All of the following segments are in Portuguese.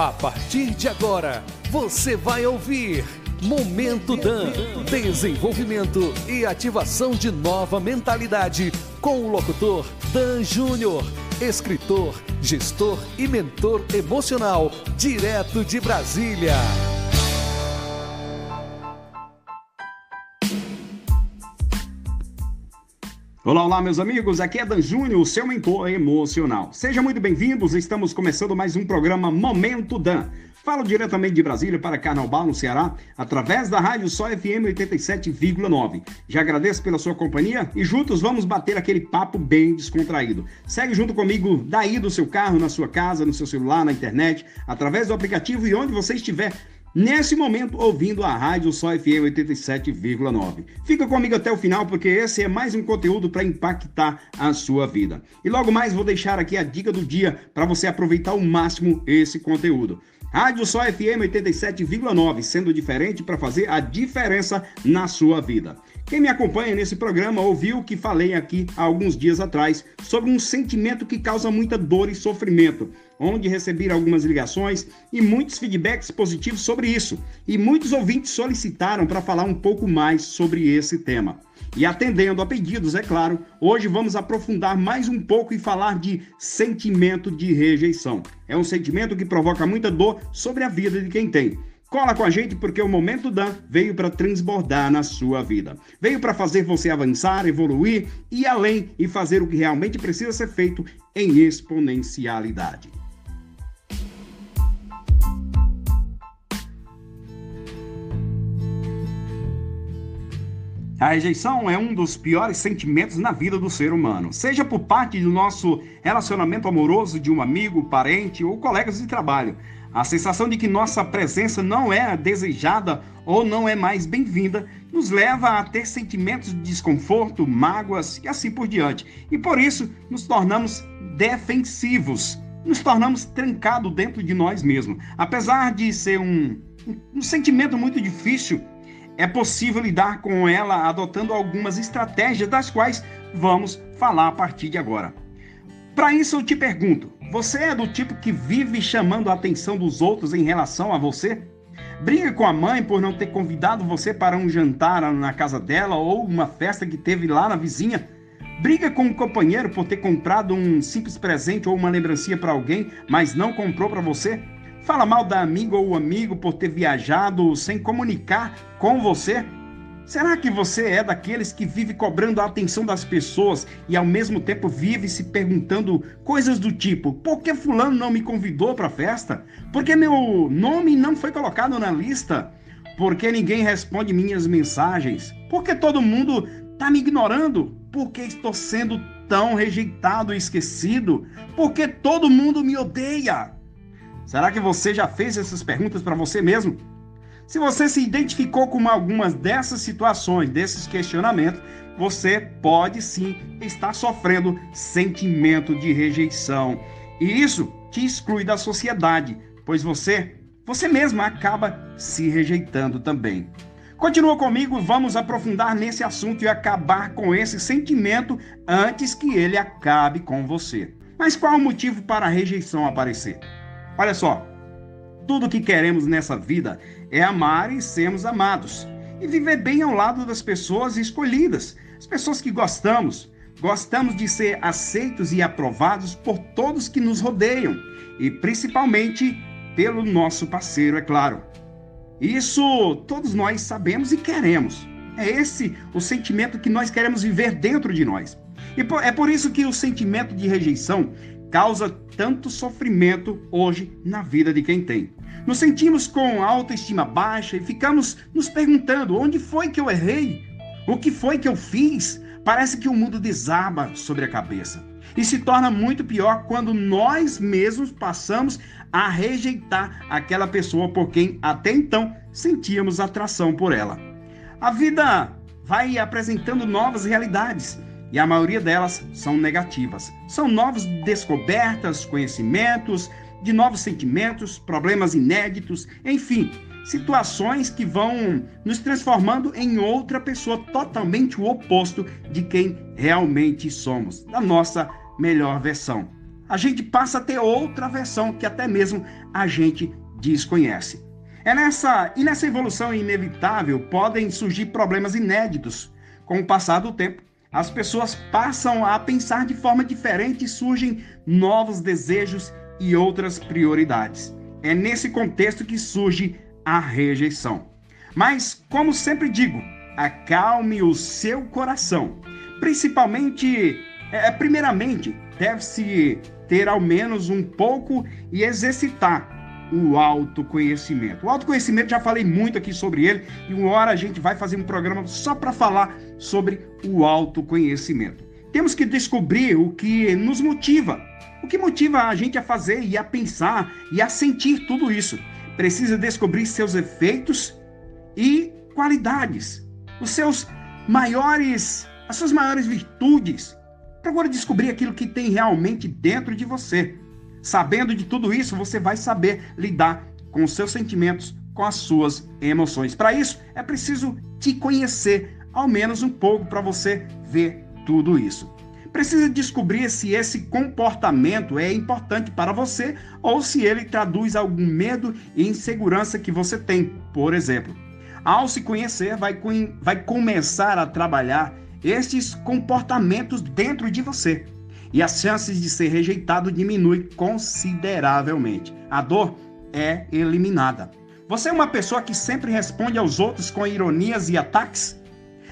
A partir de agora, você vai ouvir Momento Dan. Desenvolvimento e ativação de nova mentalidade com o locutor Dan Júnior, escritor, gestor e mentor emocional, direto de Brasília. Olá, olá, meus amigos. Aqui é Dan Júnior, seu mentor emocional. Sejam muito bem-vindos. Estamos começando mais um programa Momento Dan. Falo diretamente de Brasília para Carnaval, no Ceará, através da Rádio Só FM 87,9. Já agradeço pela sua companhia e juntos vamos bater aquele papo bem descontraído. Segue junto comigo daí do seu carro, na sua casa, no seu celular, na internet, através do aplicativo e onde você estiver nesse momento ouvindo a Rádio Só FM 87,9. Fica comigo até o final porque esse é mais um conteúdo para impactar a sua vida. E logo mais vou deixar aqui a dica do dia para você aproveitar ao máximo esse conteúdo. Rádio Só FM 87,9, sendo diferente para fazer a diferença na sua vida. Quem me acompanha nesse programa ouviu que falei aqui há alguns dias atrás sobre um sentimento que causa muita dor e sofrimento, onde recebi algumas ligações e muitos feedbacks positivos sobre isso. E muitos ouvintes solicitaram para falar um pouco mais sobre esse tema. E atendendo a pedidos, é claro, hoje vamos aprofundar mais um pouco e falar de sentimento de rejeição. É um sentimento que provoca muita dor sobre a vida de quem tem. Cola com a gente porque o Momento Dan veio para transbordar na sua vida. Veio para fazer você avançar, evoluir e além e fazer o que realmente precisa ser feito em exponencialidade. A rejeição é um dos piores sentimentos na vida do ser humano, seja por parte do nosso relacionamento amoroso de um amigo, parente ou colegas de trabalho. A sensação de que nossa presença não é desejada ou não é mais bem-vinda nos leva a ter sentimentos de desconforto, mágoas e assim por diante. E por isso nos tornamos defensivos, nos tornamos trancados dentro de nós mesmos. Apesar de ser um, um sentimento muito difícil, é possível lidar com ela adotando algumas estratégias das quais vamos falar a partir de agora. Para isso eu te pergunto: você é do tipo que vive chamando a atenção dos outros em relação a você? Briga com a mãe por não ter convidado você para um jantar na casa dela ou uma festa que teve lá na vizinha? Briga com o um companheiro por ter comprado um simples presente ou uma lembrancinha para alguém, mas não comprou para você? Fala mal da amiga ou amigo por ter viajado sem comunicar com você? Será que você é daqueles que vive cobrando a atenção das pessoas e ao mesmo tempo vive se perguntando coisas do tipo: por que Fulano não me convidou para a festa? Por que meu nome não foi colocado na lista? Por que ninguém responde minhas mensagens? Por que todo mundo está me ignorando? Por que estou sendo tão rejeitado e esquecido? Por que todo mundo me odeia? Será que você já fez essas perguntas para você mesmo? Se você se identificou com algumas dessas situações, desses questionamentos, você pode sim estar sofrendo sentimento de rejeição. E isso te exclui da sociedade, pois você, você mesmo acaba se rejeitando também. Continua comigo, vamos aprofundar nesse assunto e acabar com esse sentimento antes que ele acabe com você. Mas qual o motivo para a rejeição aparecer? Olha só, tudo que queremos nessa vida é amar e sermos amados. E viver bem ao lado das pessoas escolhidas, as pessoas que gostamos. Gostamos de ser aceitos e aprovados por todos que nos rodeiam e principalmente pelo nosso parceiro, é claro. Isso todos nós sabemos e queremos. É esse o sentimento que nós queremos viver dentro de nós. E é por isso que o sentimento de rejeição causa tanto sofrimento hoje na vida de quem tem. Nos sentimos com autoestima baixa e ficamos nos perguntando: onde foi que eu errei? O que foi que eu fiz? Parece que o mundo desaba sobre a cabeça. E se torna muito pior quando nós mesmos passamos a rejeitar aquela pessoa por quem até então sentíamos atração por ela. A vida vai apresentando novas realidades e a maioria delas são negativas. São novas descobertas, conhecimentos, de novos sentimentos, problemas inéditos, enfim, situações que vão nos transformando em outra pessoa totalmente o oposto de quem realmente somos, da nossa melhor versão. a gente passa a ter outra versão que até mesmo a gente desconhece. É nessa e nessa evolução inevitável podem surgir problemas inéditos. Com o passar do tempo, as pessoas passam a pensar de forma diferente e surgem novos desejos e outras prioridades. É nesse contexto que surge a rejeição. Mas, como sempre digo, acalme o seu coração. Principalmente, é, primeiramente, deve-se ter ao menos um pouco e exercitar o autoconhecimento. O autoconhecimento, já falei muito aqui sobre ele, e uma hora a gente vai fazer um programa só para falar sobre o autoconhecimento. Temos que descobrir o que nos motiva, o que motiva a gente a fazer e a pensar e a sentir tudo isso. Precisa descobrir seus efeitos e qualidades, os seus maiores, as suas maiores virtudes. Procure descobrir aquilo que tem realmente dentro de você. Sabendo de tudo isso, você vai saber lidar com os seus sentimentos, com as suas emoções. Para isso, é preciso te conhecer, ao menos um pouco, para você ver tudo isso. Precisa descobrir se esse comportamento é importante para você ou se ele traduz algum medo e insegurança que você tem, por exemplo. Ao se conhecer, vai, vai começar a trabalhar estes comportamentos dentro de você e as chances de ser rejeitado diminuem consideravelmente. A dor é eliminada. Você é uma pessoa que sempre responde aos outros com ironias e ataques?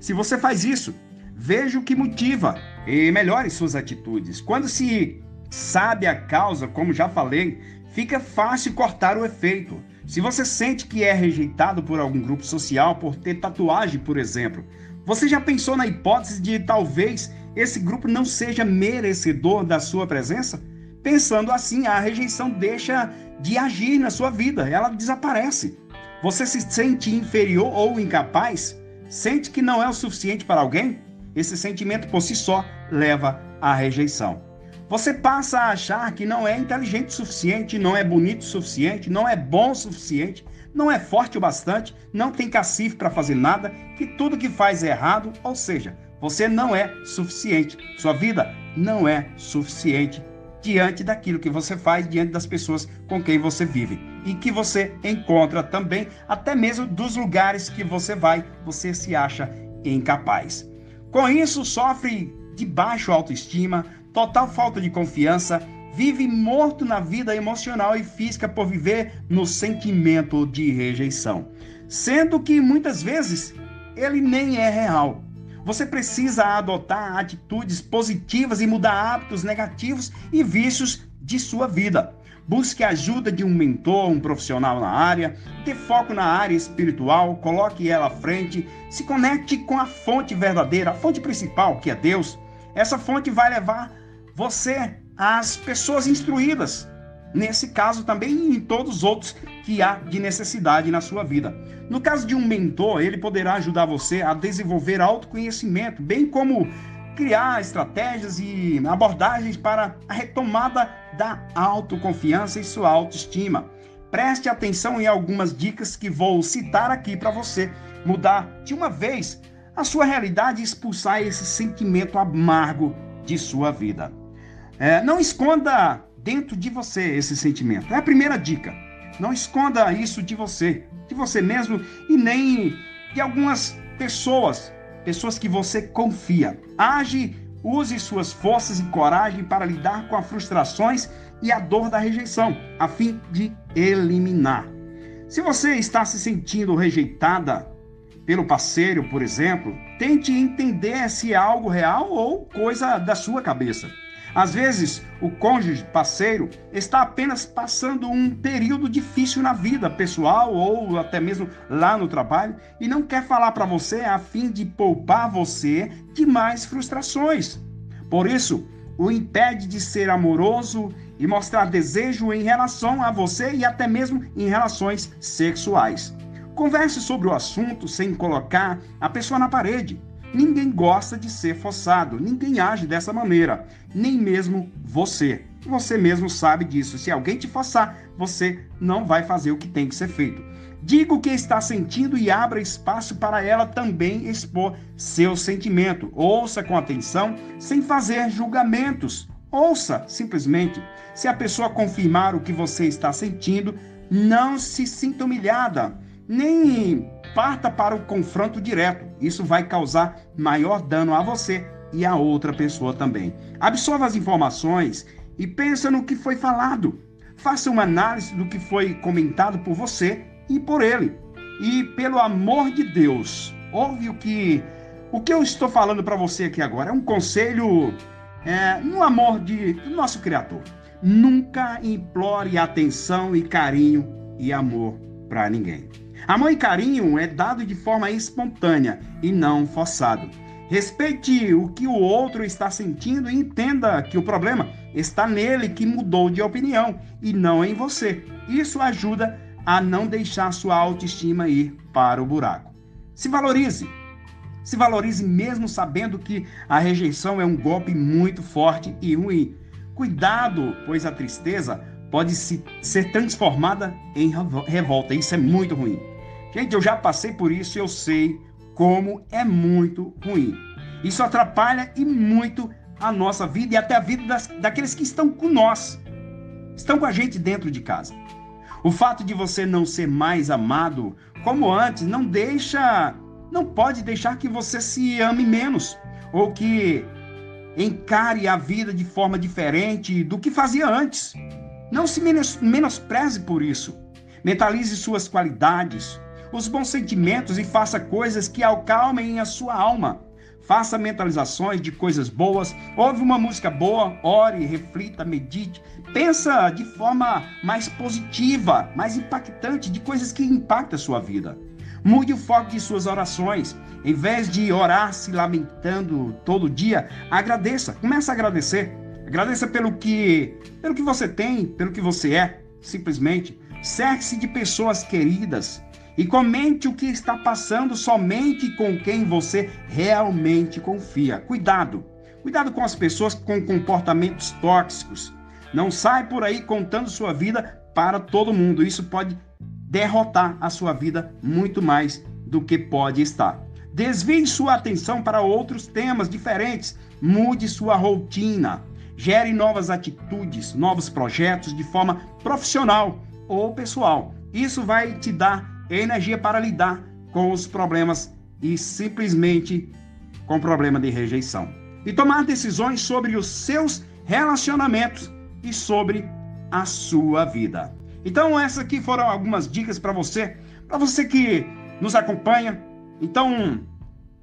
Se você faz isso, veja o que motiva e melhore suas atitudes. Quando se sabe a causa, como já falei, fica fácil cortar o efeito. Se você sente que é rejeitado por algum grupo social por ter tatuagem, por exemplo, você já pensou na hipótese de talvez esse grupo não seja merecedor da sua presença? Pensando assim, a rejeição deixa de agir na sua vida, ela desaparece. Você se sente inferior ou incapaz? Sente que não é o suficiente para alguém? Esse sentimento por si só leva à rejeição. Você passa a achar que não é inteligente o suficiente, não é bonito o suficiente, não é bom o suficiente, não é forte o bastante, não tem cacife para fazer nada, que tudo que faz é errado, ou seja, você não é suficiente. Sua vida não é suficiente diante daquilo que você faz, diante das pessoas com quem você vive. E que você encontra também, até mesmo dos lugares que você vai, você se acha incapaz. Com isso, sofre de baixa autoestima, total falta de confiança, vive morto na vida emocional e física por viver no sentimento de rejeição, sendo que muitas vezes ele nem é real. Você precisa adotar atitudes positivas e mudar hábitos negativos e vícios de sua vida. Busque a ajuda de um mentor, um profissional na área, dê foco na área espiritual, coloque ela à frente, se conecte com a fonte verdadeira, a fonte principal, que é Deus. Essa fonte vai levar você às pessoas instruídas, nesse caso também e em todos os outros que há de necessidade na sua vida. No caso de um mentor, ele poderá ajudar você a desenvolver autoconhecimento, bem como criar estratégias e abordagens para a retomada da autoconfiança e sua autoestima. Preste atenção em algumas dicas que vou citar aqui para você mudar de uma vez a sua realidade e expulsar esse sentimento amargo de sua vida. É, não esconda dentro de você esse sentimento. É a primeira dica. Não esconda isso de você, de você mesmo e nem de algumas pessoas, pessoas que você confia. Age, use suas forças e coragem para lidar com as frustrações e a dor da rejeição, a fim de eliminar. Se você está se sentindo rejeitada pelo parceiro, por exemplo, tente entender se é algo real ou coisa da sua cabeça. Às vezes, o cônjuge, parceiro, está apenas passando um período difícil na vida pessoal ou até mesmo lá no trabalho e não quer falar para você a fim de poupar você de mais frustrações. Por isso, o impede de ser amoroso e mostrar desejo em relação a você e até mesmo em relações sexuais. Converse sobre o assunto sem colocar a pessoa na parede. Ninguém gosta de ser forçado, ninguém age dessa maneira, nem mesmo você. Você mesmo sabe disso. Se alguém te forçar, você não vai fazer o que tem que ser feito. Diga o que está sentindo e abra espaço para ela também expor seu sentimento. Ouça com atenção, sem fazer julgamentos. Ouça, simplesmente. Se a pessoa confirmar o que você está sentindo, não se sinta humilhada, nem parta para o confronto direto. Isso vai causar maior dano a você e a outra pessoa também. Absorva as informações e pensa no que foi falado. Faça uma análise do que foi comentado por você e por ele. E pelo amor de Deus, ouve o que o que eu estou falando para você aqui agora é um conselho é, no amor de, do nosso Criador. Nunca implore atenção e carinho e amor para ninguém. Amor e carinho é dado de forma espontânea e não forçado. Respeite o que o outro está sentindo e entenda que o problema está nele que mudou de opinião e não em você. Isso ajuda a não deixar sua autoestima ir para o buraco. Se valorize, se valorize mesmo sabendo que a rejeição é um golpe muito forte e ruim. Cuidado, pois a tristeza pode se, ser transformada em revolta. Isso é muito ruim. Gente, eu já passei por isso e eu sei como é muito ruim. Isso atrapalha e muito a nossa vida e até a vida das, daqueles que estão com nós, estão com a gente dentro de casa. O fato de você não ser mais amado como antes não deixa não pode deixar que você se ame menos ou que encare a vida de forma diferente do que fazia antes. Não se menospreze por isso. Mentalize suas qualidades, os bons sentimentos e faça coisas que acalmem a sua alma. Faça mentalizações de coisas boas, ouve uma música boa, ore, reflita, medite. Pensa de forma mais positiva, mais impactante, de coisas que impactam a sua vida. Mude o foco de suas orações. Em vez de orar se lamentando todo dia, agradeça. Comece a agradecer. Agradeça pelo que, pelo que você tem, pelo que você é, simplesmente. Cerque-se de pessoas queridas e comente o que está passando somente com quem você realmente confia. Cuidado. Cuidado com as pessoas com comportamentos tóxicos. Não sai por aí contando sua vida para todo mundo. Isso pode derrotar a sua vida muito mais do que pode estar. Desvie sua atenção para outros temas diferentes, mude sua rotina, gere novas atitudes, novos projetos de forma profissional ou pessoal. Isso vai te dar energia para lidar com os problemas e simplesmente com o problema de rejeição. E tomar decisões sobre os seus relacionamentos e sobre a sua vida. Então, essas aqui foram algumas dicas para você, para você que nos acompanha. Então,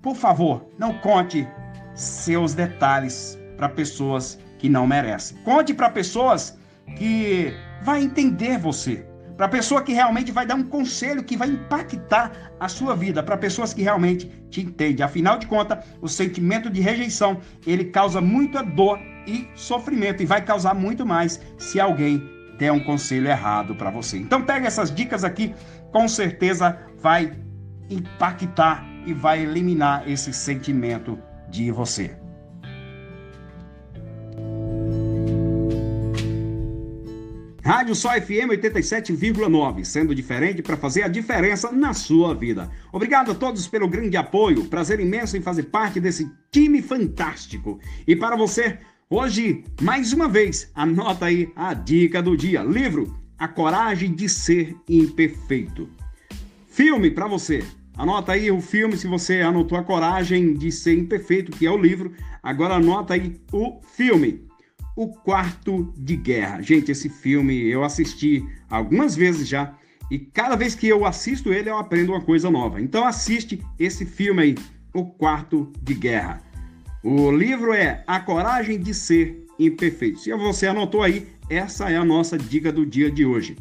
por favor, não conte seus detalhes para pessoas que não merecem. Conte para pessoas que vai entender você, para pessoa que realmente vai dar um conselho que vai impactar a sua vida, para pessoas que realmente te entendem. Afinal de contas, o sentimento de rejeição, ele causa muita dor e sofrimento e vai causar muito mais se alguém der um conselho errado para você. Então pega essas dicas aqui, com certeza vai impactar e vai eliminar esse sentimento de você. Rádio Só FM 87,9, sendo diferente para fazer a diferença na sua vida. Obrigado a todos pelo grande apoio, prazer imenso em fazer parte desse time fantástico. E para você, Hoje, mais uma vez, anota aí a dica do dia: livro A Coragem de Ser Imperfeito. Filme para você. Anota aí o filme se você anotou A Coragem de Ser Imperfeito, que é o livro. Agora anota aí o filme. O Quarto de Guerra. Gente, esse filme eu assisti algumas vezes já e cada vez que eu assisto ele eu aprendo uma coisa nova. Então assiste esse filme aí, O Quarto de Guerra. O livro é A Coragem de Ser Imperfeito. Se você anotou aí, essa é a nossa dica do dia de hoje.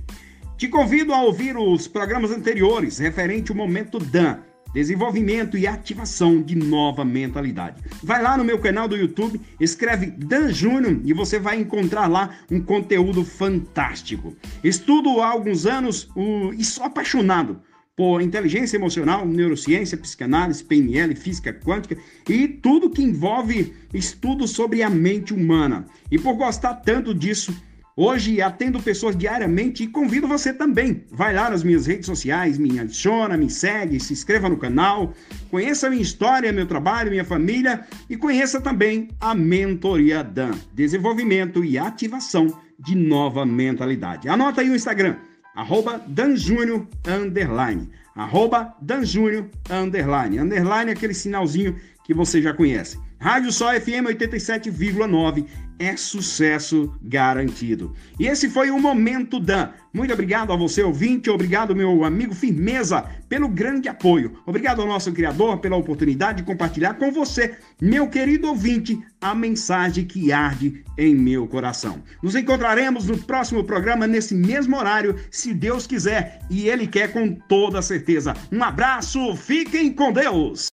Te convido a ouvir os programas anteriores referente ao Momento Dan, desenvolvimento e ativação de nova mentalidade. Vai lá no meu canal do YouTube, escreve Dan Júnior e você vai encontrar lá um conteúdo fantástico. Estudo há alguns anos o... e sou apaixonado por inteligência emocional, neurociência, psicanálise, PNL, física quântica e tudo que envolve estudo sobre a mente humana. E por gostar tanto disso, Hoje atendo pessoas diariamente e convido você também. Vai lá nas minhas redes sociais, me adiciona, me segue, se inscreva no canal, conheça a minha história, meu trabalho, minha família e conheça também a Mentoria Dan, desenvolvimento e ativação de nova mentalidade. Anota aí o Instagram, arroba danjúnior, underline, arroba danjúnior, underline, underline é aquele sinalzinho que você já conhece. Rádio Sol FM 87,9 é sucesso garantido. E esse foi o Momento Dan. Muito obrigado a você, ouvinte, obrigado, meu amigo Firmeza, pelo grande apoio. Obrigado ao nosso Criador pela oportunidade de compartilhar com você, meu querido ouvinte, a mensagem que arde em meu coração. Nos encontraremos no próximo programa, nesse mesmo horário, se Deus quiser, e Ele quer com toda certeza. Um abraço, fiquem com Deus!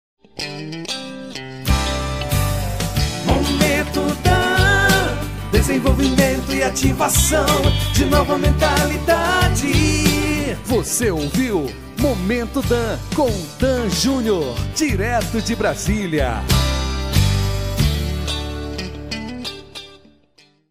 Desenvolvimento e ativação de nova mentalidade. Você ouviu Momento Dan com Dan Júnior, direto de Brasília.